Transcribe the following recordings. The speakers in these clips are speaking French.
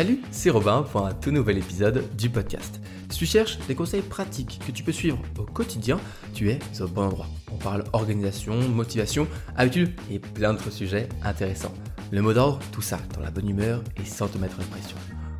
Salut, c'est Robin pour un tout nouvel épisode du podcast. Si tu cherches des conseils pratiques que tu peux suivre au quotidien, tu es au bon endroit. On parle organisation, motivation, habitude et plein d'autres sujets intéressants. Le mot d'ordre, tout ça dans la bonne humeur et sans te mettre de pression.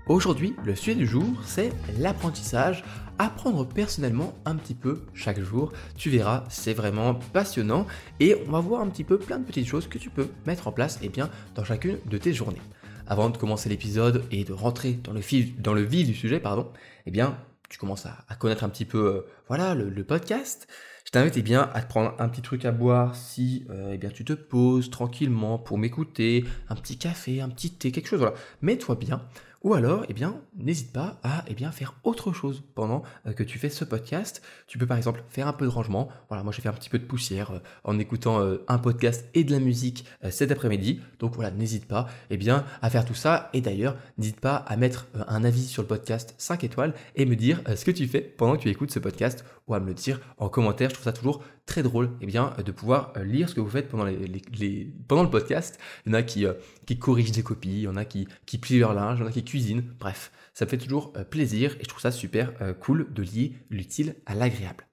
Aujourd'hui, le sujet du jour, c'est l'apprentissage. Apprendre personnellement un petit peu chaque jour. Tu verras, c'est vraiment passionnant et on va voir un petit peu plein de petites choses que tu peux mettre en place eh bien, dans chacune de tes journées avant de commencer l'épisode et de rentrer dans le, fil, dans le vif du sujet, pardon, eh bien, tu commences à, connaître un petit peu, euh, voilà, le, podcast. Je t'invite eh bien à prendre un petit truc à boire si euh, eh bien tu te poses tranquillement pour m'écouter, un petit café, un petit thé, quelque chose. Voilà, mets-toi bien. Ou alors, eh bien, n'hésite pas à eh bien, faire autre chose pendant euh, que tu fais ce podcast. Tu peux par exemple faire un peu de rangement. Voilà, moi j'ai fait un petit peu de poussière euh, en écoutant euh, un podcast et de la musique cet après-midi. Donc voilà, n'hésite pas eh bien, à faire tout ça. Et d'ailleurs, n'hésite pas à mettre un avis sur le podcast 5 étoiles et me dire ce que tu fais pendant que tu écoutes ce podcast ou à me le dire en commentaire. Je trouve ça toujours très drôle eh bien, de pouvoir lire ce que vous faites pendant, les, pendant le podcast. Il y en a qui, qui corrigent des copies, il y en a qui, qui plient leur linge, il y en a qui cuisine, bref, ça me fait toujours euh, plaisir et je trouve ça super euh, cool de lier l'utile à l'agréable.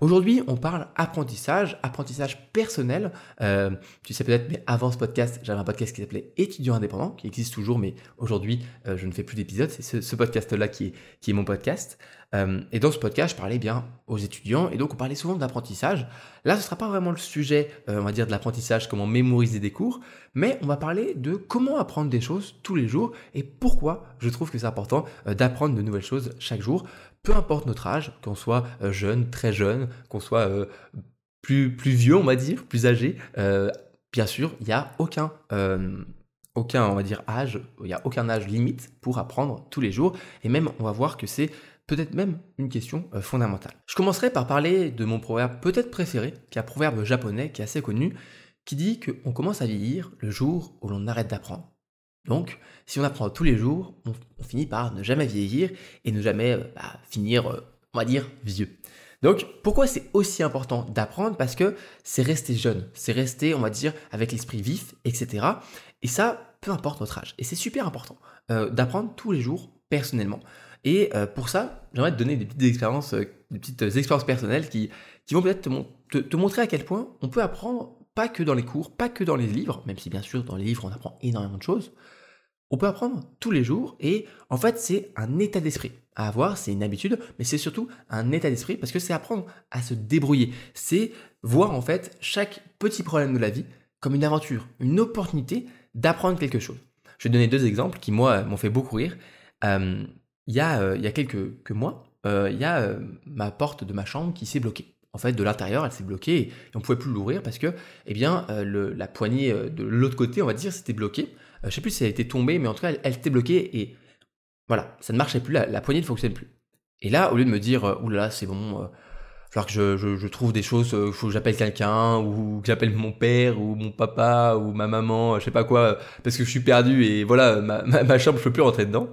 Aujourd'hui, on parle apprentissage, apprentissage personnel. Euh, tu sais peut-être, mais avant ce podcast, j'avais un podcast qui s'appelait Étudiant indépendant, qui existe toujours, mais aujourd'hui, je ne fais plus d'épisodes. C'est ce, podcast-là qui est, mon podcast. et dans ce podcast, je parlais bien aux étudiants, et donc on parlait souvent d'apprentissage. Là, ce ne sera pas vraiment le sujet, on va dire, de l'apprentissage, comment mémoriser des cours, mais on va parler de comment apprendre des choses tous les jours et pourquoi je trouve que c'est important euh, d'apprendre de nouvelles choses chaque jour, peu importe notre âge, qu'on soit euh, jeune, très jeune, qu'on soit euh, plus, plus vieux, on va dire, plus âgé. bien sûr, il n'y a aucun âge, il n'y a aucun âge limite pour apprendre tous les jours. Et même, on va voir que c'est peut-être même une question fondamentale. Je commencerai par parler de mon proverbe peut-être préféré, qui est un proverbe japonais qui est assez connu, qui dit qu'on commence à vieillir le jour où l'on arrête d'apprendre. Donc, si on apprend tous les jours, on, finit par ne jamais vieillir et ne jamais euh, bah, finir, euh, on va dire, vieux. Donc, pourquoi c'est aussi important d'apprendre? Parce que c'est rester jeune, c'est rester, on va dire, avec l'esprit vif, etc. Et ça, peu importe notre âge. Et c'est super important euh, d'apprendre tous les jours, personnellement. Et pour ça, j'aimerais te donner des petites expériences, des petites expériences personnelles qui, qui vont peut-être te montrer à quel point on peut apprendre pas que dans les cours, pas que dans les livres, même si bien sûr dans les livres on apprend énormément de choses, on peut apprendre tous les jours et en fait c'est un état d'esprit à avoir, c'est une habitude, mais c'est surtout un état d'esprit parce que c'est apprendre à se débrouiller, c'est voir en fait chaque petit problème de la vie comme une aventure, une opportunité d'apprendre quelque chose. Je vais donner deux exemples qui moi m'ont fait beaucoup rire. Euh, il y, a, euh, il y a quelques mois, euh, il y a ma porte de ma chambre qui s'est bloquée en fait, de l'intérieur, elle s'est bloquée et on pouvait plus l'ouvrir parce que, eh bien, euh, la poignée euh, de l'autre côté, on va dire, c'était bloqué. Je euh, je sais plus si elle était tombée, mais en tout cas, elle, était bloquée et voilà, ça ne marchait plus, la, poignée ne fonctionnait plus. Et là, au lieu de me dire, oulala, c'est bon, il falloir que je, trouve des choses, il faut que j'appelle quelqu'un, ou que j'appelle mon père, ou mon papa, ou ma maman, je sais pas quoi, parce que je suis perdu et voilà, ma, ma, chambre, je peux plus rentrer dedans.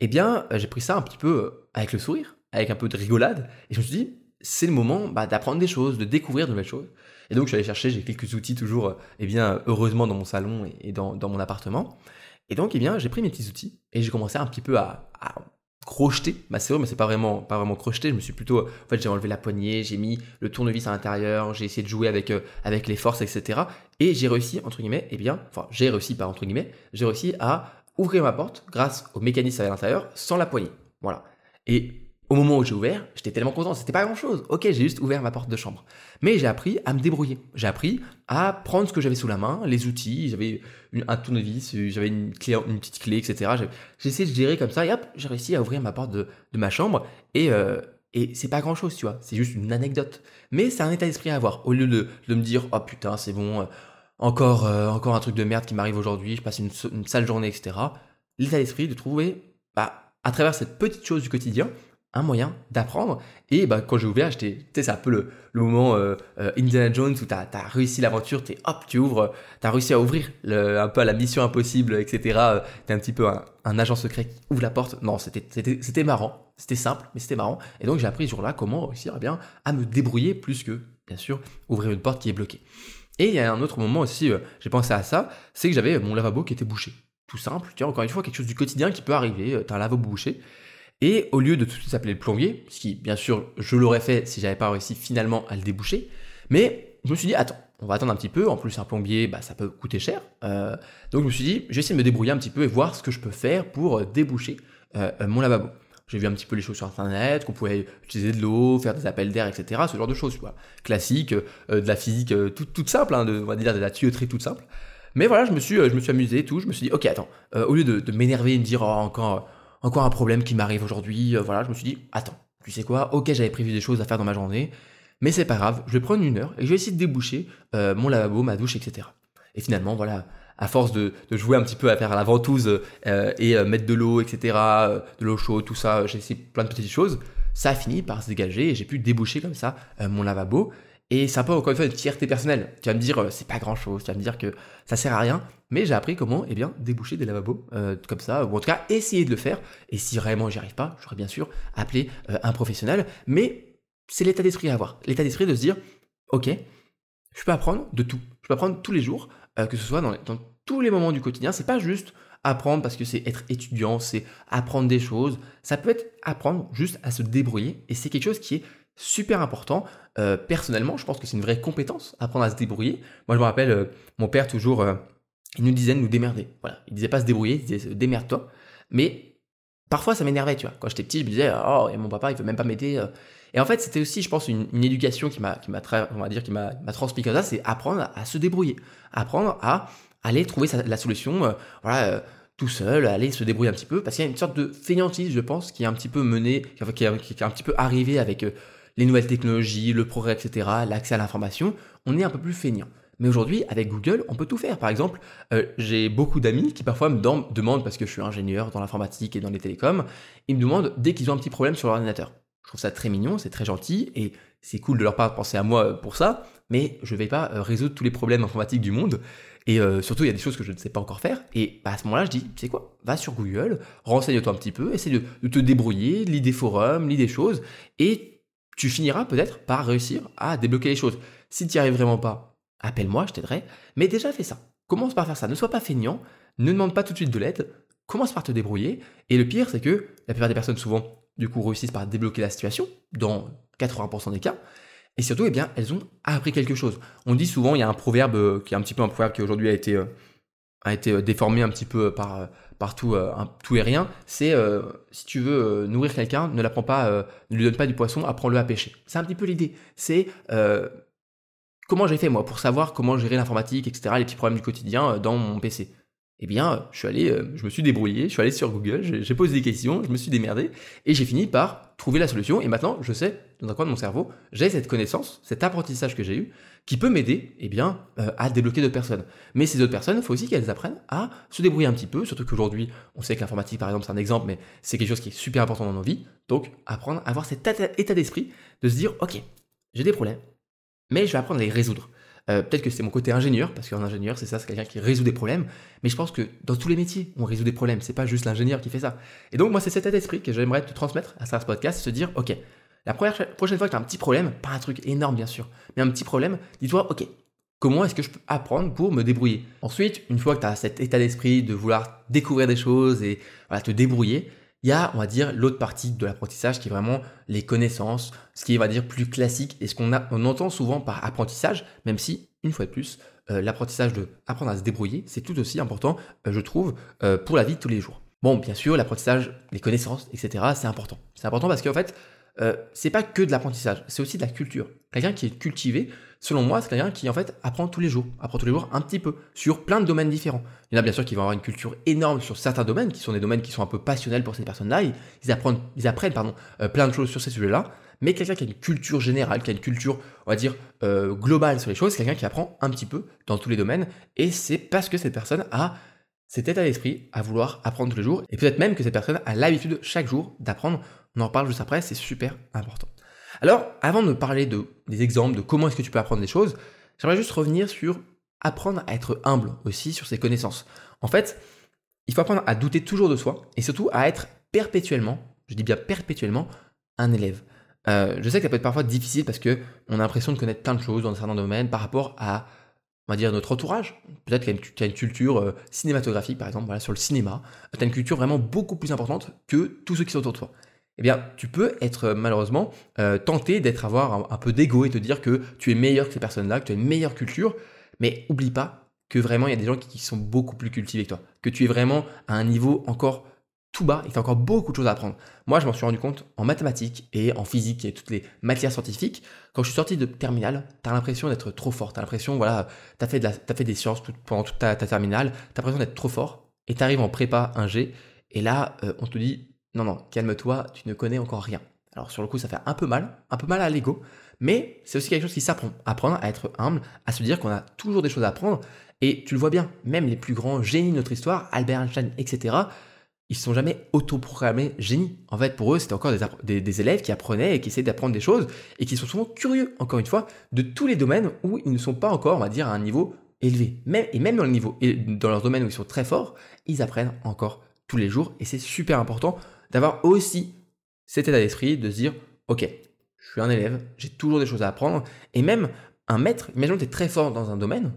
Eh bien, j'ai pris ça un petit peu avec le sourire, avec un peu de rigolade, et je me suis dit, c'est le moment bah, d'apprendre des choses, de découvrir de nouvelles choses. Et donc, je suis allé chercher, j'ai quelques outils toujours, eh bien, heureusement dans mon salon et dans, mon appartement. Et donc, eh bien, j'ai pris mes petits outils et j'ai commencé un petit peu à, crocheter ma serrure, mais c'est pas vraiment, pas vraiment crocheter. Je me suis plutôt, en fait, j'ai enlevé la poignée, j'ai mis le tournevis à l'intérieur, j'ai essayé de jouer avec, euh, avec les forces, etc. Et j'ai réussi, entre guillemets, eh bien, enfin, j'ai réussi, par entre guillemets, j'ai réussi à ouvrir ma porte grâce au mécanisme à l'intérieur sans la poignée. Voilà. Et au moment où j'ai ouvert, j'étais tellement content, c'était pas grand chose. Ok, j'ai juste ouvert ma porte de chambre. Mais j'ai appris à me débrouiller. J'ai appris à prendre ce que j'avais sous la main, les outils, j'avais un tournevis, j'avais une, petite clé, etc. J'ai essayé de gérer comme ça et hop, j'ai réussi à ouvrir ma porte de, ma chambre et, euh, et c'est pas grand chose, tu vois. C'est juste une anecdote. Mais c'est un état d'esprit à avoir. Au lieu de, me dire, oh putain, c'est bon, euh, encore, euh, encore un truc de merde qui m'arrive aujourd'hui, je passe une, une sale journée, etc. L'état d'esprit de trouver, bah, à travers cette petite chose du quotidien, un moyen d'apprendre. Et bah, quand j'ai ouvert, j'étais, tu sais, c'est un peu le, moment euh, euh, Indiana Jones où tu as, réussi l'aventure, tu hop, tu ouvres, tu as réussi à ouvrir le, un peu la mission impossible, etc. Tu es un petit peu un, agent secret qui ouvre la porte. Non, c'était, marrant, c'était simple, mais c'était marrant. Et donc j'ai appris ce jour-là comment réussir eh bien, à me débrouiller plus que, bien sûr, ouvrir une porte qui est bloquée. Et il y a un autre moment aussi, euh, j'ai pensé à ça, c'est que j'avais mon lavabo qui était bouché tout simple, tu vois, encore une fois, quelque chose du quotidien qui peut arriver, tu as un lavabo bouché, et au lieu de tout de suite s'appeler le plombier, ce qui, bien sûr, je l'aurais fait si j'avais pas réussi finalement à le déboucher, mais je me suis dit, attends, on va attendre un petit peu. En plus, un plombier, bah, ça peut coûter cher. Euh, donc, je me suis dit, je vais essayer de me débrouiller un petit peu et voir ce que je peux faire pour euh, déboucher euh, mon lavabo. J'ai vu un petit peu les choses sur Internet, qu'on pouvait utiliser de l'eau, faire des appels d'air, etc. Ce genre de choses, quoi. Classique, de la physique toute, simple, hein, de, on va dire de la tuyauterie toute simple. Mais voilà, je me suis, je me suis amusé et tout. Je me suis dit, ok, attends, au lieu de, de m'énerver et me dire, oh, encore encore un problème qui m'arrive aujourd'hui. Euh, voilà, je me suis dit, attends, tu sais quoi, ok, j'avais prévu des choses à faire dans ma journée, mais c'est pas grave, je vais prendre une heure et je vais essayer de déboucher euh, mon lavabo, ma douche, etc. Et finalement, voilà, à force de, jouer un petit peu à faire la ventouse euh, et mettre de l'eau, etc., de l'eau chaude, tout ça, j'ai essayé plein de petites choses, ça a fini par se dégager et j'ai pu déboucher comme ça mon lavabo. Et c'est un peu encore une fois une fierté personnelle. Tu vas me dire, euh, c'est pas grand chose, tu vas me dire que ça sert à rien, mais j'ai appris comment eh bien, déboucher des lavabos euh, comme ça, ou en tout cas essayer de le faire. Et si vraiment j'y arrive pas, j'aurais bien sûr appelé euh, un professionnel, mais c'est l'état d'esprit à avoir. L'état d'esprit de se dire, ok, je peux apprendre de tout. Je peux apprendre tous les jours, que ce soit dans, dans tous les moments du quotidien. C'est pas juste apprendre parce que c'est être étudiant, c'est apprendre des choses. Ça peut être apprendre juste à se débrouiller, et c'est quelque chose qui est super important. Euh, personnellement, je pense que c'est une vraie compétence, apprendre à se débrouiller. Moi, je me rappelle, euh, mon père toujours, euh, il nous disait de nous démerder. Voilà, il disait pas se débrouiller, il disait démerde-toi. Mais parfois, ça m'énervait, tu vois. Quand j'étais petit, je me disais, oh, et mon papa, il veut même pas m'aider. Et en fait, c'était aussi, je pense, une, éducation qui m'a, qui on va dire, qui m'a, transmis comme ça, c'est apprendre à, se débrouiller, apprendre à aller trouver la solution, voilà tout seul, aller se débrouiller un petit peu, parce qu'il y a une sorte de fainéantise, je pense, qui est un petit peu menée, qui est, qui est un petit peu arrivé avec les nouvelles technologies, le progrès, etc., l'accès à l'information, on est un peu plus feignant. Mais aujourd'hui, avec Google, on peut tout faire. Par exemple, euh, j'ai beaucoup d'amis qui parfois me demandent, parce que je suis ingénieur dans l'informatique et dans les télécoms, ils me demandent dès qu'ils ont un petit problème sur l'ordinateur. Je trouve ça très mignon, c'est très gentil, et c'est cool de leur part de penser à moi pour ça, mais je ne vais pas euh, résoudre tous les problèmes informatiques du monde. Et euh, surtout, il y a des choses que je ne sais pas encore faire. Et bah, à ce moment-là, je dis, tu sais quoi, va sur Google, renseigne-toi un petit peu, essaie de te débrouiller, lis des forums, lis des choses, et tu finiras peut-être par réussir à débloquer les choses. Si tu n'y arrives vraiment pas, appelle-moi, je t'aiderai. Mais déjà fais ça. Commence par faire ça. Ne sois pas feignant. Ne demande pas tout de suite de l'aide. Commence par te débrouiller. Et le pire, c'est que la plupart des personnes, souvent, du coup, réussissent par débloquer la situation, dans 80% des cas. Et surtout, eh bien, elles ont appris quelque chose. On dit souvent, il y a un proverbe euh, qui est un petit peu un proverbe qui aujourd'hui a été, euh, a été euh, déformé un petit peu par, partout euh, tout et rien, c'est euh, si tu veux euh, nourrir quelqu'un, ne l'apprends pas, ne lui donne pas du poisson, apprends-le à pêcher. C'est un petit peu l'idée. C'est comment j'ai fait moi pour savoir comment gérer l'informatique, etc., les petits problèmes du quotidien dans mon PC. Eh bien, je suis allé, je me suis débrouillé, je suis allé sur Google, j'ai posé des questions, je me suis démerdé, et j'ai fini par trouver la solution. Et maintenant, je sais, dans un coin de mon cerveau, j'ai cette connaissance, cet apprentissage que j'ai eu, qui peut m'aider eh bien, euh, à débloquer d'autres personnes. Mais ces autres personnes, il faut aussi qu'elles apprennent à se débrouiller un petit peu, surtout qu'aujourd'hui, on sait que l'informatique, par exemple, c'est un exemple, mais c'est quelque chose qui est super important dans nos vies. Donc, apprendre à avoir cet état d'esprit de se dire, ok, j'ai des problèmes, mais je vais apprendre à les résoudre. Euh, peut-être que c'est mon côté ingénieur, parce qu'un ingénieur, c'est ça, c'est quelqu'un qui résout des problèmes. Mais je pense que dans tous les métiers, on résout des problèmes. C'est pas juste l'ingénieur qui fait ça. Et donc, moi, c'est cet état d'esprit que j'aimerais te transmettre à ce podcast, se dire, ok, la prochaine fois que tu as un petit problème, pas un truc énorme bien sûr, mais un petit problème, dis-toi, ok, comment est-ce que je peux apprendre pour me débrouiller? Ensuite, une fois que tu as cet état d'esprit de vouloir découvrir des choses et te débrouiller, il y a, on va dire, l'autre partie de l'apprentissage qui est vraiment les connaissances, ce qui est, on va dire, plus classique et ce qu'on on entend souvent par apprentissage, même si, une fois de plus, euh, l'apprentissage de apprendre à se débrouiller, c'est tout aussi important, euh, je trouve, euh, pour la vie de tous les jours. Bon, bien sûr, l'apprentissage, les connaissances, etc., c'est important. C'est important parce qu'en fait, euh, c'est pas que de l'apprentissage, c'est aussi de la culture. Quelqu'un qui est cultivé, selon moi, c'est quelqu'un qui en fait apprend tous les jours, apprend tous les jours un petit peu sur plein de domaines différents. Il y en a bien sûr qui vont avoir une culture énorme sur certains domaines, qui sont des domaines qui sont un peu passionnels pour ces personnes-là. Ils, apprennent, ils apprennent pardon, euh, plein de choses sur ces sujets-là. Mais quelqu'un qui a une culture générale, qui a une culture, on va dire, euh, globale sur les choses, c'est quelqu'un qui apprend un petit peu dans tous les domaines. Et c'est parce que cette personne a cet état d'esprit à vouloir apprendre tous les jours. Et peut-être même que cette personne a l'habitude chaque jour d'apprendre on en reparle juste après, c'est super important. Alors, avant de parler de, des exemples de comment est-ce que tu peux apprendre des choses, j'aimerais juste revenir sur apprendre à être humble aussi sur ses connaissances. En fait, il faut apprendre à douter toujours de soi et surtout à être perpétuellement, je dis bien perpétuellement, un élève. Euh, je sais que ça peut être parfois difficile parce que on a l'impression de connaître plein de choses dans certains domaines par rapport à on va dire, notre entourage. Peut-être que tu as une culture euh, cinématographique, par exemple, voilà, sur le cinéma. Tu as une culture vraiment beaucoup plus importante que tous ceux qui sont autour de toi. Eh bien, tu peux être euh, malheureusement euh, tenté d'être avoir un, peu d'ego et te dire que tu es meilleur que ces personnes-là, que tu as une meilleure culture. Mais oublie pas que vraiment, il y a des gens qui, sont beaucoup plus cultivés que toi. Que tu es vraiment à un niveau encore tout bas et tu as encore beaucoup de choses à apprendre. Moi, je m'en suis rendu compte en mathématiques et en physique et toutes les matières scientifiques. Quand je suis sorti de terminale, tu as l'impression d'être trop fort. Tu as l'impression, voilà, tu as, fait des sciences pendant toute ta, terminale, tu as l'impression d'être trop fort et tu arrives en prépa 1G et là, euh, on te dit, non, non, calme-toi, tu ne connais encore rien. Alors sur le coup, ça fait un peu mal, un peu mal à l'ego, mais c'est aussi quelque chose qui s'apprend. Apprendre à être humble, à se dire qu'on a toujours des choses à apprendre. Et tu le vois bien, même les plus grands génies de notre histoire, Albert Einstein, etc., ils ne sont jamais autoprogrammés génies. En fait, pour eux, c'était encore des, élèves qui apprenaient et qui essayaient d'apprendre des choses et qui sont souvent curieux, encore une fois, de tous les domaines où ils ne sont pas encore, on va dire, à un niveau élevé. Même, et même dans, le niveau, dans leurs domaines où ils sont très forts, ils apprennent encore tous les jours et c'est super important d'avoir aussi cet état d'esprit de se dire, ok, je suis un élève, j'ai toujours des choses à apprendre et même un maître, imaginons que tu es très fort dans un domaine,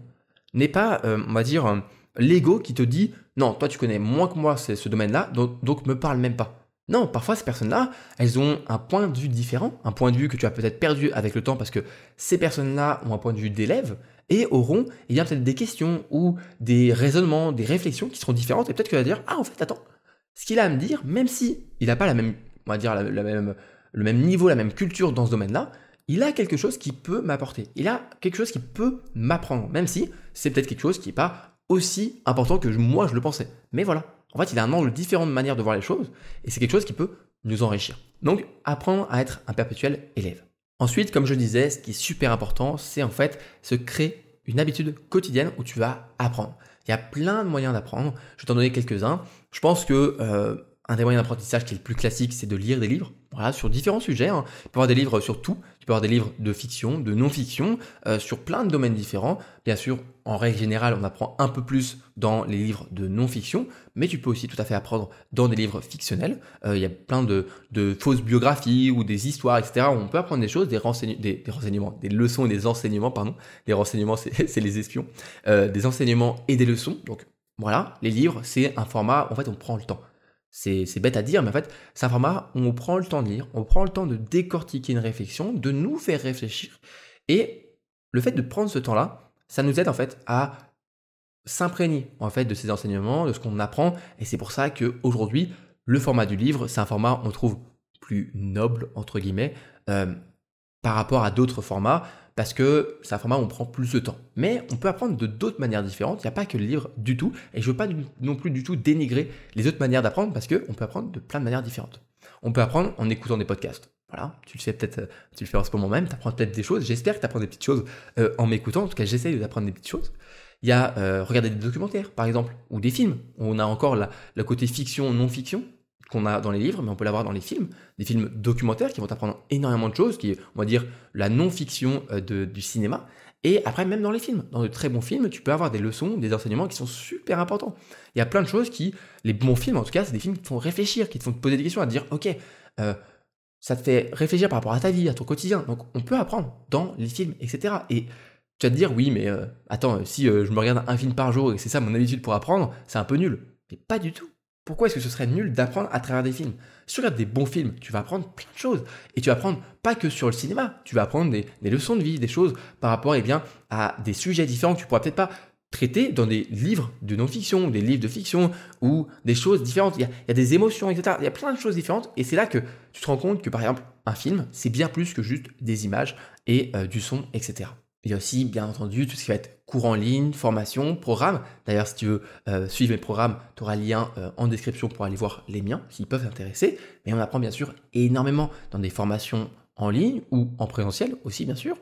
n'est pas, euh, on va dire, l'ego qui te dit non, toi tu connais moins que moi ce domaine-là, donc, donc me parle même pas. Non, parfois ces personnes-là, elles ont un point de vue différent, un point de vue que tu as peut-être perdu avec le temps parce que ces personnes-là ont un point de vue d'élève et auront y a peut-être des questions ou des raisonnements, des réflexions qui seront différentes et peut-être que tu vas dire ah en fait attends, ce qu'il a à me dire, même si il n'a pas la même, le même niveau, la même culture dans ce domaine-là, il a quelque chose qui peut m'apporter. Il a quelque chose qui peut m'apprendre, même si c'est peut-être quelque chose qui n'est pas aussi important que moi je le pensais. Mais voilà, en fait, il a un angle différent de manière de voir les choses, et c'est quelque chose qui peut nous enrichir. Donc, apprendre à être un perpétuel élève. Ensuite, comme je disais, ce qui est super important, c'est en fait se créer une habitude quotidienne où tu vas apprendre. Il y a plein de moyens d'apprendre. Je vais t'en donner quelques-uns. Je pense que euh, un des moyens d'apprentissage qui est le plus classique, c'est de lire des livres. Sur différents sujets. Hein. Avoir des livres sur tout. Peux avoir des livres de fiction, de non-fiction, euh, sur plein de domaines différents. Bien sûr, en règle générale, on apprend un peu plus dans les livres de non-fiction, mais tu peux aussi tout à fait apprendre dans des livres fictionnels. Euh, il y a plein de, fausses biographies ou des histoires, etc. On peut apprendre des choses, des, des, renseignements, des leçons et des enseignements, pardon. Les renseignements, c'est les espions. Euh, des enseignements et des leçons. Donc voilà, les livres, c'est un format, en fait, on prend le temps. C'est bête à dire, mais en fait, c'est un format où on prend le temps de lire, on prend le temps de décortiquer une réflexion, de nous faire réfléchir. Et le fait de prendre ce temps-là, ça nous aide en fait à s'imprégner en fait de ces enseignements, de ce qu'on apprend. Et c'est pour ça qu'aujourd'hui, le format du livre, c'est un format, on trouve, plus noble, entre guillemets, euh, par rapport à d'autres formats parce que c'est un format où on prend plus de temps. Mais on peut apprendre de d'autres manières différentes. Il n'y a pas que le livre du tout. Et je ne veux pas non plus du tout dénigrer les autres manières d'apprendre parce qu'on peut apprendre de plein de manières différentes. On peut apprendre en écoutant des podcasts. Voilà, tu le fais peut-être, tu le fais en ce moment même, tu apprends peut-être des choses. J'espère que tu apprends des petites choses euh, en m'écoutant. En tout cas, j'essaye d'apprendre des petites choses. Il y a euh, regarder des documentaires, par exemple, ou des films. On a encore le côté fiction, non-fiction qu'on a dans les livres, mais on peut l'avoir dans les films, des films documentaires qui vont t'apprendre énormément de choses, qui on va dire, la non-fiction euh, du cinéma. Et après, même dans les films, dans de très bons films, tu peux avoir des leçons, des enseignements qui sont super importants. Il y a plein de choses qui, les bons films en tout cas, c'est des films qui te font réfléchir, qui te font te poser des questions, à te dire, ok, euh, ça te fait réfléchir par rapport à ta vie, à ton quotidien. Donc on peut apprendre dans les films, etc. Et tu vas te dire, oui, mais euh, attends, si je me regarde un film par jour et c'est ça mon habitude pour apprendre, c'est un peu nul. Mais pas du tout. Pourquoi est-ce que ce serait nul d'apprendre à travers des films? Si tu regardes des bons films, tu vas apprendre plein de choses. Et tu vas apprendre pas que sur le cinéma, tu vas apprendre des, leçons de vie, des choses par rapport eh bien, à des sujets différents que tu pourras peut-être pas traiter dans des livres de non-fiction, des livres de fiction, ou des choses différentes. Il y, a, des émotions, etc. Il y a plein de choses différentes. Et c'est là que tu te rends compte que, par exemple, un film, c'est bien plus que juste des images et euh, du son, etc. Il y a aussi, bien entendu, tout ce qui va être cours en ligne, formation, programme. D'ailleurs, si tu veux euh, suivre mes programmes, tu auras le lien euh, en description pour aller voir les miens, s'ils peuvent t'intéresser. Mais on apprend bien sûr énormément dans des formations en ligne ou en présentiel aussi, bien sûr.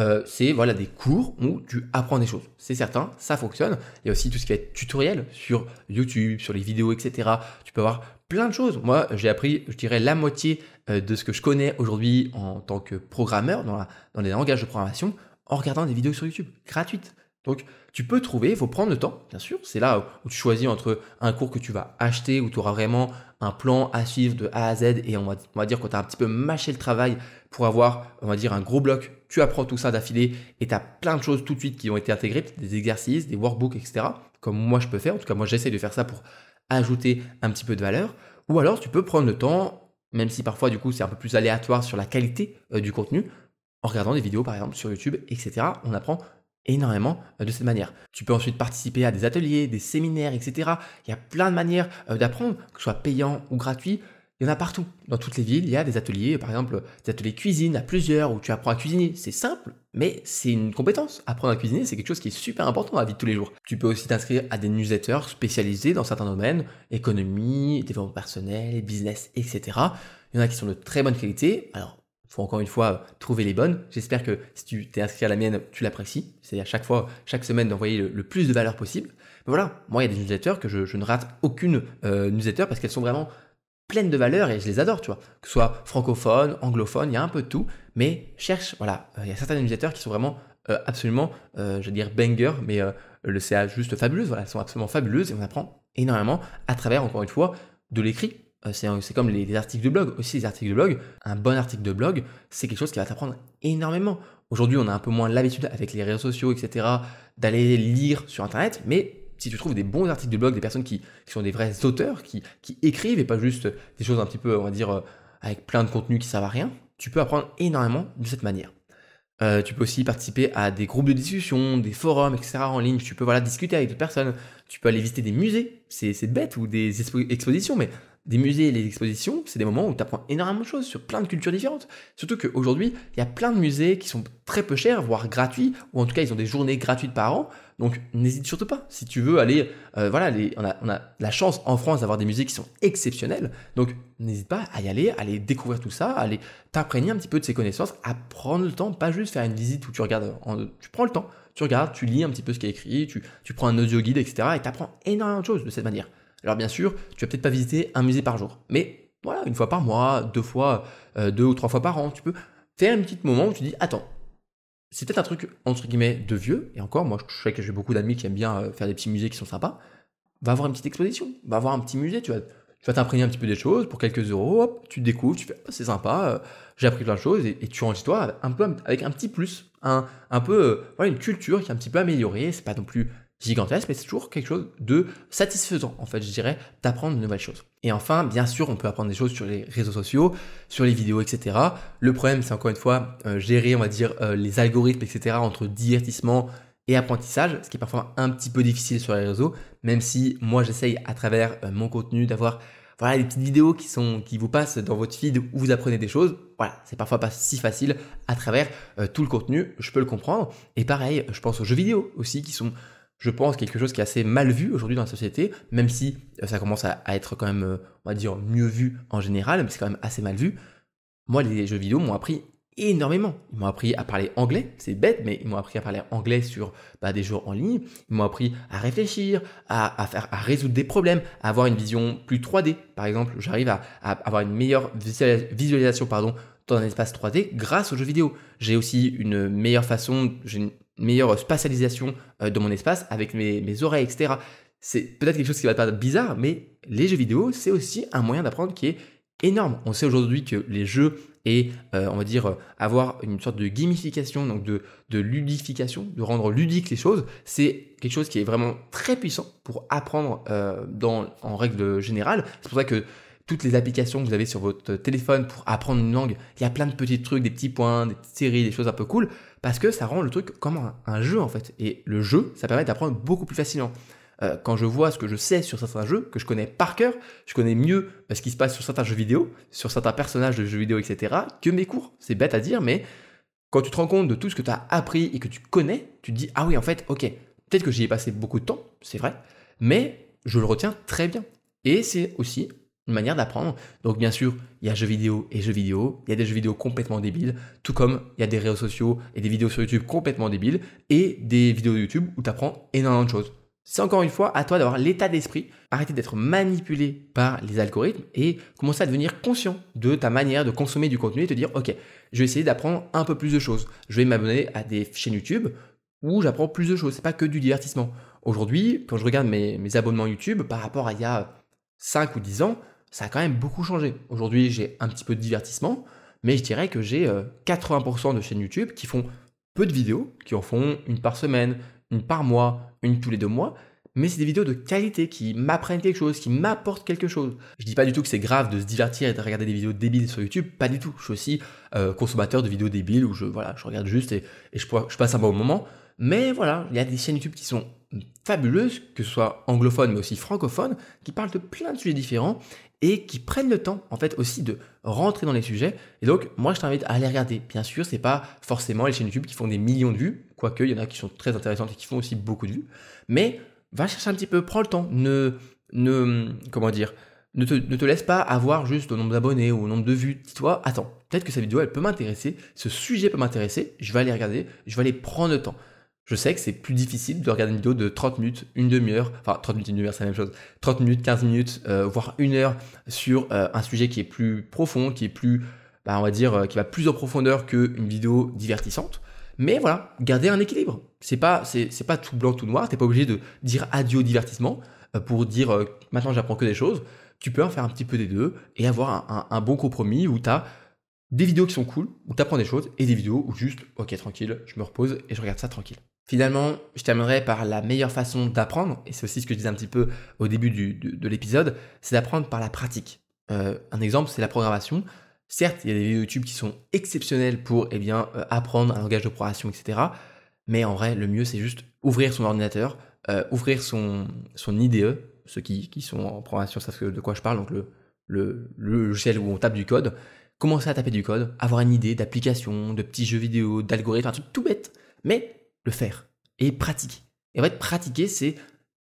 Euh, c'est voilà des cours où tu apprends des choses. C'est certain, ça fonctionne. Il y a aussi tout ce qui être tutoriel sur YouTube, sur les vidéos, etc. Tu peux avoir plein de choses. Moi, j'ai appris, je dirais, la moitié de ce que je connais aujourd'hui en tant que programmeur dans, dans les langages de programmation en regardant des vidéos sur YouTube, gratuites. Donc, tu peux trouver, il faut prendre le temps, bien sûr. C'est là où tu choisis entre un cours que tu vas acheter, où tu auras vraiment un plan à suivre de A à Z, et on va, dire que tu as un petit peu mâché le travail pour avoir, on va dire, un gros bloc. Tu apprends tout ça d'affilée, et tu as plein de choses tout de suite qui ont été intégrées, des exercices, des workbooks, etc. Comme moi je peux faire. En tout cas, moi j'essaie de faire ça pour ajouter un petit peu de valeur. Ou alors, tu peux prendre le temps, même si parfois, du coup, c'est un peu plus aléatoire sur la qualité euh, du contenu, en regardant des vidéos, par exemple, sur YouTube, etc. On apprend énormément euh, de cette manière. Tu peux ensuite participer à des ateliers, des séminaires, etc. Il y a plein de manières euh, d'apprendre, que ce soit payant ou gratuit. Il y en a partout. Dans toutes les villes, il y a des ateliers, par exemple des ateliers cuisine à plusieurs où tu apprends à cuisiner. C'est simple, mais c'est une compétence. Apprendre à cuisiner, c'est quelque chose qui est super important dans la vie de tous les jours. Tu peux aussi t'inscrire à des newsletters spécialisés dans certains domaines, économie, développement personnel, business, etc. Il y en a qui sont de très bonne qualité. Alors, faut encore une fois trouver les bonnes. J'espère que si tu t'es inscrit à la mienne, tu l'apprécies. C'est à chaque fois, chaque semaine, d'envoyer le, plus de valeur possible. Mais voilà, moi, il y a des newsletters que je, ne rate aucune euh, newsletter parce qu'elles sont vraiment pleines de valeur et je les adore, tu vois. Que ce soit francophone, anglophone, il y a un peu de tout. Mais cherche, voilà, euh, il y a certains newsletters qui sont vraiment euh, absolument, je veux dire, banger, mais le CA juste fabuleuse. Voilà, elles sont absolument fabuleuses et on apprend énormément à travers, encore une fois, de l'écrit euh, c'est comme les, articles de blog. Aussi, les articles de blog, un bon article de blog, c'est quelque chose qui va t'apprendre énormément. Aujourd'hui, on a un peu moins l'habitude avec les réseaux sociaux, etc., d'aller lire sur Internet, mais si tu trouves des bons articles de blog, des personnes qui, sont des vrais auteurs, qui, écrivent et pas juste des choses un petit peu, on va dire, euh, avec plein de contenus qui servent à rien, tu peux apprendre énormément de cette manière. Euh, tu peux aussi participer à des groupes de discussion, des forums, etc. en ligne. Tu peux voilà, discuter avec d'autres personnes. Tu peux aller visiter des musées, c'est bête, ou des expositions, mais des musées et les expositions, c'est des moments où tu apprends énormément de choses sur plein de cultures différentes. Surtout qu'aujourd'hui, il y a plein de musées qui sont très peu chers, voire gratuits, ou en tout cas, ils ont des journées gratuites par an. Donc, n'hésite surtout pas. Si tu veux aller, euh, voilà, on, a, on, a, la chance en France d'avoir des musées qui sont exceptionnels. Donc, n'hésite pas à y aller, à aller découvrir tout ça, à aller t'imprégner un petit peu de ces connaissances, à prendre le temps, pas juste faire une visite où tu regardes, tu prends le temps, tu regardes, tu lis un petit peu ce qui est écrit, tu, tu prends un audio guide, etc. Et tu apprends énormément de choses de cette manière. Alors bien sûr, tu vas peut-être pas visiter un musée par jour, mais voilà, une fois par mois, deux fois, euh, deux ou trois fois par an, tu peux faire un petit moment où tu dis, attends, c'est peut-être un truc entre guillemets de vieux, et encore, moi je sais que j'ai beaucoup d'amis qui aiment bien euh, faire des petits musées qui sont sympas, va avoir une petite exposition, va avoir un petit musée, tu vas tu vas t'imprégner un petit peu des choses pour quelques euros, hop, tu découvres, tu fais, oh, c'est sympa, euh, j'ai appris plein de choses, et, tu rentres toi un peu avec un petit plus, un, un peu, voilà, une culture qui est un petit peu améliorée, c'est pas non plus gigantesque, mais c'est toujours quelque chose de satisfaisant, en fait, je dirais, d'apprendre de nouvelles choses. Et enfin, bien sûr, on peut apprendre des choses sur les réseaux sociaux, sur les vidéos, etc. Le problème, c'est encore une fois euh, gérer, on va dire, euh, les algorithmes, etc. entre divertissement et apprentissage, ce qui est parfois un petit peu difficile sur les réseaux, même si moi j'essaye à travers euh, mon contenu d'avoir voilà des petites vidéos qui sont qui vous passent dans votre feed où vous apprenez des choses. Voilà, c'est parfois pas si facile à travers tout le contenu, je peux le comprendre. Et pareil, je pense aux jeux vidéo aussi qui sont je pense, quelque chose qui est assez mal vu aujourd'hui dans la société, même si euh, ça commence à, être quand même, euh, on va dire, mieux vu en général, mais c'est quand même assez mal vu. Moi, les jeux vidéo m'ont appris énormément. Ils m'ont appris à parler anglais, c'est bête, mais ils m'ont appris à parler anglais sur bah, des jeux en ligne. Ils m'ont appris à réfléchir, à, faire, à résoudre des problèmes, à avoir une vision plus 3D. Par exemple, j'arrive à, avoir une meilleure visualisation pardon, dans un espace 3D grâce aux jeux vidéo. J'ai aussi une meilleure façon, j'ai meilleure spatialisation euh, de mon espace avec mes, oreilles, etc. C'est peut-être quelque chose qui va pas bizarre, mais les jeux vidéo, c'est aussi un moyen d'apprendre qui est énorme. On sait aujourd'hui que les jeux et euh, on va dire avoir une sorte de gamification, donc de, de ludification, de rendre ludique les choses, c'est quelque chose qui est vraiment très puissant pour apprendre euh, dans, en règle générale. C'est pour ça que toutes les applications que vous avez sur votre téléphone pour apprendre une langue, il y a plein de petits trucs, des petits points, des séries, des choses un peu cool parce que ça rend le truc comme un, jeu en fait. Et le jeu, ça permet d'apprendre beaucoup plus facilement. Euh, quand je vois ce que je sais sur certains jeux, que je connais par cœur, je connais mieux euh, ce qui se passe sur certains jeux vidéo, sur certains personnages de jeux vidéo, etc., que mes cours. C'est bête à dire, mais quand tu te rends compte de tout ce que tu as appris et que tu connais, tu te dis, ah oui, en fait, ok, peut-être que j'y ai passé beaucoup de temps, c'est vrai, mais je le retiens très bien. Et c'est aussi manière d'apprendre. Donc bien sûr, il y a jeux vidéo et jeux vidéo, il y a des jeux vidéo complètement débiles, tout comme il y a des réseaux sociaux et des vidéos sur YouTube complètement débiles, et des vidéos YouTube où tu apprends énormément de choses. C'est encore une fois à toi d'avoir l'état d'esprit, arrêter d'être manipulé par les algorithmes et commencer à devenir conscient de ta manière de consommer du contenu et te dire, ok, je vais essayer d'apprendre un peu plus de choses. Je vais m'abonner à des chaînes YouTube où j'apprends plus de choses. C'est pas que du divertissement. Aujourd'hui, quand je regarde mes, mes, abonnements YouTube par rapport à il y a 5 ou 10 ans, ça a quand même beaucoup changé. Aujourd'hui, j'ai un petit peu de divertissement, mais je dirais que j'ai 80% de chaînes YouTube qui font peu de vidéos, qui en font une par semaine, une par mois, une tous les deux mois, mais c'est des vidéos de qualité qui m'apprennent quelque chose, qui m'apportent quelque chose. Je dis pas du tout que c'est grave de se divertir et de regarder des vidéos débiles sur YouTube, pas du tout. Je suis aussi euh, consommateur de vidéos débiles où je, voilà, je regarde juste et, je, je passe un bon moment. Mais voilà, il y a des chaînes YouTube qui sont fabuleuses, que ce soit anglophones mais aussi francophones, qui parlent de plein de sujets différents et qui prennent le temps en fait aussi de rentrer dans les sujets. Et donc moi je t'invite à aller regarder. Bien sûr, c'est pas forcément les chaînes YouTube qui font des millions de vues, quoique il y en a qui sont très intéressantes et qui font aussi beaucoup de vues, mais va chercher un petit peu, prends le temps, ne, ne, comment dire, ne te, ne te laisse pas avoir juste au nombre d'abonnés ou au nombre de vues. Dis-toi, attends, peut-être que cette vidéo, elle peut m'intéresser, ce sujet peut m'intéresser, je vais aller regarder, je vais aller prendre le temps. Je sais que c'est plus difficile de regarder une vidéo de 30 minutes, une demi-heure, enfin 30 minutes, une demi-heure, c'est la même chose, 30 minutes, 15 minutes, euh, voire une heure sur euh, un sujet qui est plus profond, qui est plus, bah, on va dire, euh, qui va plus en profondeur qu'une vidéo divertissante. Mais voilà, garder un équilibre. C'est pas, c'est, pas tout blanc, tout noir. T'es pas obligé de dire adieu au divertissement pour dire maintenant j'apprends que des choses. Tu peux en faire un petit peu des deux et avoir un, bon compromis où tu as des vidéos qui sont cool, où tu apprends des choses, et des vidéos où juste, ok, tranquille, je me repose et je regarde ça tranquille. Finalement, je terminerai par la meilleure façon d'apprendre, et c'est aussi ce que je disais un petit peu au début de, l'épisode, c'est d'apprendre par la pratique. Euh, un exemple, c'est la programmation. Certes, il y a des vidéos YouTube qui sont exceptionnelles pour eh bien, euh, apprendre un langage de programmation, etc. Mais en vrai, le mieux, c'est juste ouvrir son ordinateur, euh, ouvrir son, IDE, ceux qui, qui sont en programmation savent de quoi je parle, donc le, le, logiciel où on tape du code, commencer à taper du code, avoir une idée d'application, de petits jeux vidéo, d'algorithmes, un truc tout bête, mais le faire et pratiquer. Et en fait, pratiquer, c'est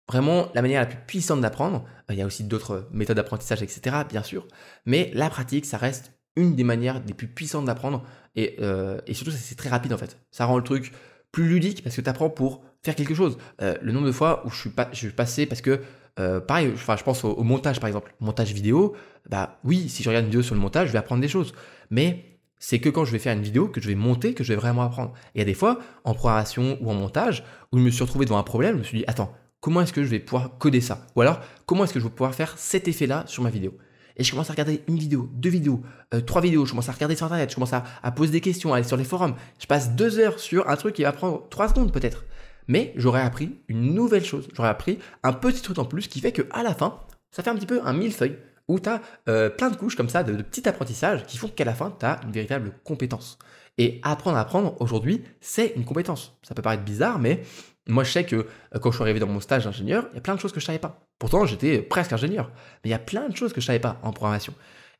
vraiment la manière la plus puissante d'apprendre. Il y a aussi d'autres méthodes d'apprentissage, etc., bien sûr. Mais la pratique, ça reste une des manières des plus puissantes d'apprendre. Et, euh, surtout, c'est très rapide en fait. Ça rend le truc plus ludique parce que tu apprends pour faire quelque chose. Euh, le nombre de fois où je suis, passé parce que, euh, pareil, enfin, je pense au, montage par exemple. Montage vidéo, bah oui, si je regarde une vidéo sur le montage, je vais apprendre des choses. Mais c'est que quand je vais faire une vidéo, que je vais monter, que je vais vraiment apprendre. Et il y a des fois, en programmation ou en montage, où je me suis retrouvé devant un problème, je me suis dit, attends, comment est-ce que je vais pouvoir coder ça? Ou alors, comment est-ce que je vais pouvoir faire cet effet-là sur ma vidéo? Et je commence à regarder une vidéo, deux vidéos, euh, trois vidéos, je commence à regarder sur internet, je commence à, poser des questions, à aller sur les forums. Je passe deux heures sur un truc qui va prendre trois secondes peut-être. Mais j'aurais appris une nouvelle chose, j'aurais appris un petit truc en plus qui fait que à la fin, ça fait un petit peu un millefeuille où tu as euh, plein de couches comme ça, de, petits apprentissages qui font qu'à la fin, tu as une véritable compétence. Et apprendre à apprendre aujourd'hui, c'est une compétence. Ça peut paraître bizarre, mais moi, je sais que euh, quand je suis arrivé dans mon stage d'ingénieur, il y a plein de choses que je savais pas. Pourtant, j'étais presque ingénieur, mais il y a plein de choses que je savais pas en programmation.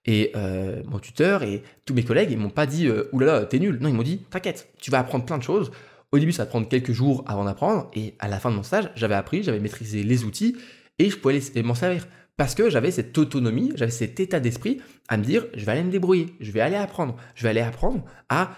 Et euh, mon tuteur et tous mes collègues, ils m'ont pas dit euh, oulala, t'es nul. Non, ils m'ont dit t'inquiète, tu vas apprendre plein de choses. Au début, ça va prendre quelques jours avant d'apprendre, et à la fin de mon stage, j'avais appris, j'avais maîtrisé les outils, et je pouvais m'en servir. Parce que j'avais cette autonomie, j'avais cet état d'esprit à me dire, je vais aller me débrouiller, je vais aller apprendre, je vais aller apprendre à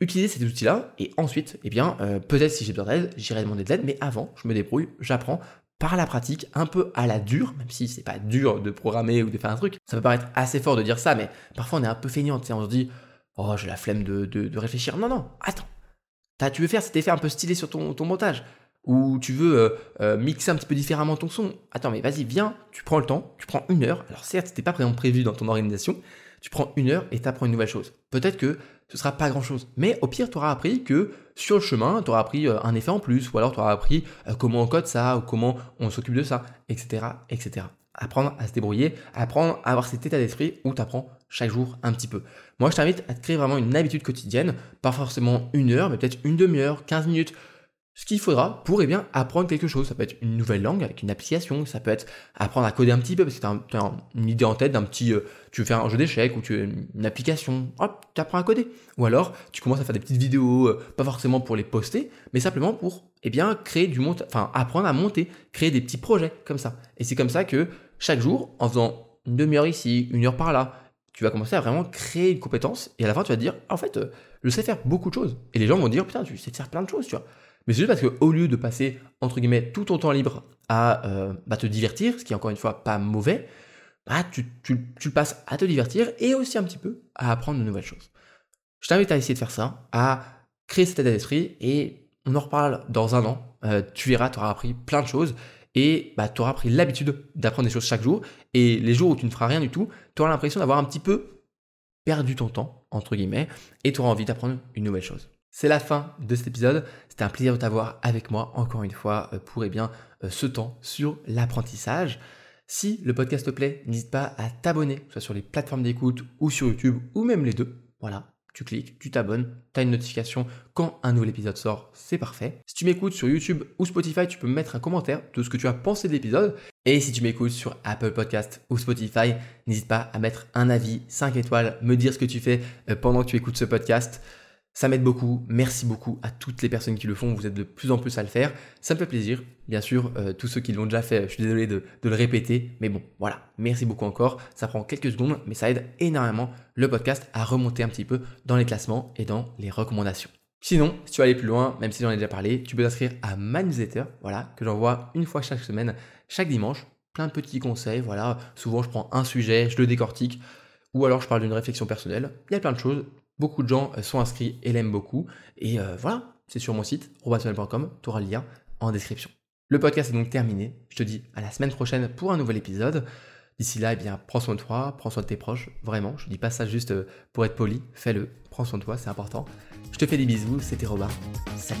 utiliser ces outils-là et ensuite, eh bien, euh, peut-être si j'ai besoin d'aide, j'irai demander de l'aide, mais avant, je me débrouille, j'apprends par la pratique, un peu à la dure, même si c'est pas dur de programmer ou de faire un truc. Ça peut paraître assez fort de dire ça, mais parfois on est un peu feignant, on se dit, oh, j'ai la flemme de, réfléchir. Non, non, attends. Tu veux faire cet effet un peu stylé sur ton, ton montage ou tu veux euh, euh, mixer un petit peu différemment ton son. Attends, mais vas-y, viens, tu prends le temps, tu prends une heure. Alors certes, c'était pas prévu dans ton organisation, tu prends une heure et tu apprends une nouvelle chose. Peut-être que ce sera pas grand-chose. Mais au pire, tu auras appris que sur le chemin, tu auras appris euh, un effet en plus, ou alors tu auras appris comment on code ça, ou comment on s'occupe de ça, etc., etc. Apprendre à se débrouiller, apprendre à avoir cet état d'esprit où tu apprends chaque jour un petit peu. Moi, je t'invite à te créer vraiment une habitude quotidienne, pas forcément une heure, mais peut-être une demi-heure, 15 minutes, ce qu'il faudra pour eh bien, apprendre quelque chose. Ça peut être une nouvelle langue avec une application, ça peut être apprendre à coder un petit peu parce que tu as, une idée en tête d'un petit. Euh, tu veux faire un jeu d'échecs ou tu veux une application, hop, tu apprends à coder. Ou alors tu commences à faire des petites vidéos, euh, pas forcément pour les poster, mais simplement pour eh bien, créer du montage, enfin apprendre à monter, créer des petits projets comme ça. Et c'est comme ça que chaque jour, en faisant une demi-heure ici, une heure par là, tu vas commencer à vraiment créer une compétence et à la fin tu vas te dire en fait euh, je sais faire beaucoup de choses et les gens vont dire putain tu sais faire plein de choses tu vois mais c'est juste parce qu'au lieu de passer, entre guillemets, tout ton temps libre à euh, bah, te divertir, ce qui est encore une fois pas mauvais, bah, tu, passes à te divertir et aussi un petit peu à apprendre de nouvelles choses. Je t'invite à essayer de faire ça, à créer cet état d'esprit et on en reparle dans un an. Euh, tu verras, tu auras appris plein de choses et bah, tu auras pris l'habitude d'apprendre des choses chaque jour. Et les jours où tu ne feras rien du tout, tu auras l'impression d'avoir un petit peu perdu ton temps, entre guillemets, et tu auras envie d'apprendre une nouvelle chose. C'est la fin de cet épisode. C'était un plaisir de t'avoir avec moi, encore une fois, euh, pour eh bien, euh, ce temps sur l'apprentissage. Si le podcast te plaît, n'hésite pas à t'abonner, soit sur les plateformes d'écoute ou sur YouTube, ou même les deux. Voilà, tu cliques, tu t'abonnes, tu as une notification quand un nouvel épisode sort, c'est parfait. Si tu m'écoutes sur YouTube ou Spotify, tu peux me mettre un commentaire de ce que tu as pensé de l'épisode. Et si tu m'écoutes sur Apple Podcast ou Spotify, n'hésite pas à mettre un avis, 5 étoiles, me dire ce que tu fais euh, pendant que tu écoutes ce podcast. Ça m'aide beaucoup. Merci beaucoup à toutes les personnes qui le font. Vous êtes de plus en plus à le faire. Ça me fait plaisir. Bien sûr, euh, tous ceux qui l'ont déjà fait, je suis désolé de, le répéter. Mais bon, voilà. Merci beaucoup encore. Ça prend quelques secondes, mais ça aide énormément le podcast à remonter un petit peu dans les classements et dans les recommandations. Sinon, si tu veux aller plus loin, même si j'en ai déjà parlé, tu peux t'inscrire à ma newsletter, voilà, que j'envoie une fois chaque semaine, chaque dimanche. Plein de petits conseils, voilà. Souvent, je prends un sujet, je le décortique, ou alors je parle d'une réflexion personnelle. Il y a plein de choses. Beaucoup de gens euh, sont inscrits et l'aiment beaucoup. Et euh, voilà, c'est sur mon site, robationnel.com, tu auras le lien en description. Le podcast est donc terminé. Je te dis à la semaine prochaine pour un nouvel épisode. D'ici là, eh bien, prends soin de toi, prends soin de tes proches, vraiment. Je ne dis pas ça juste euh, pour être poli, fais-le, prends soin de toi, c'est important. Je te fais des bisous, c'était Robin. Salut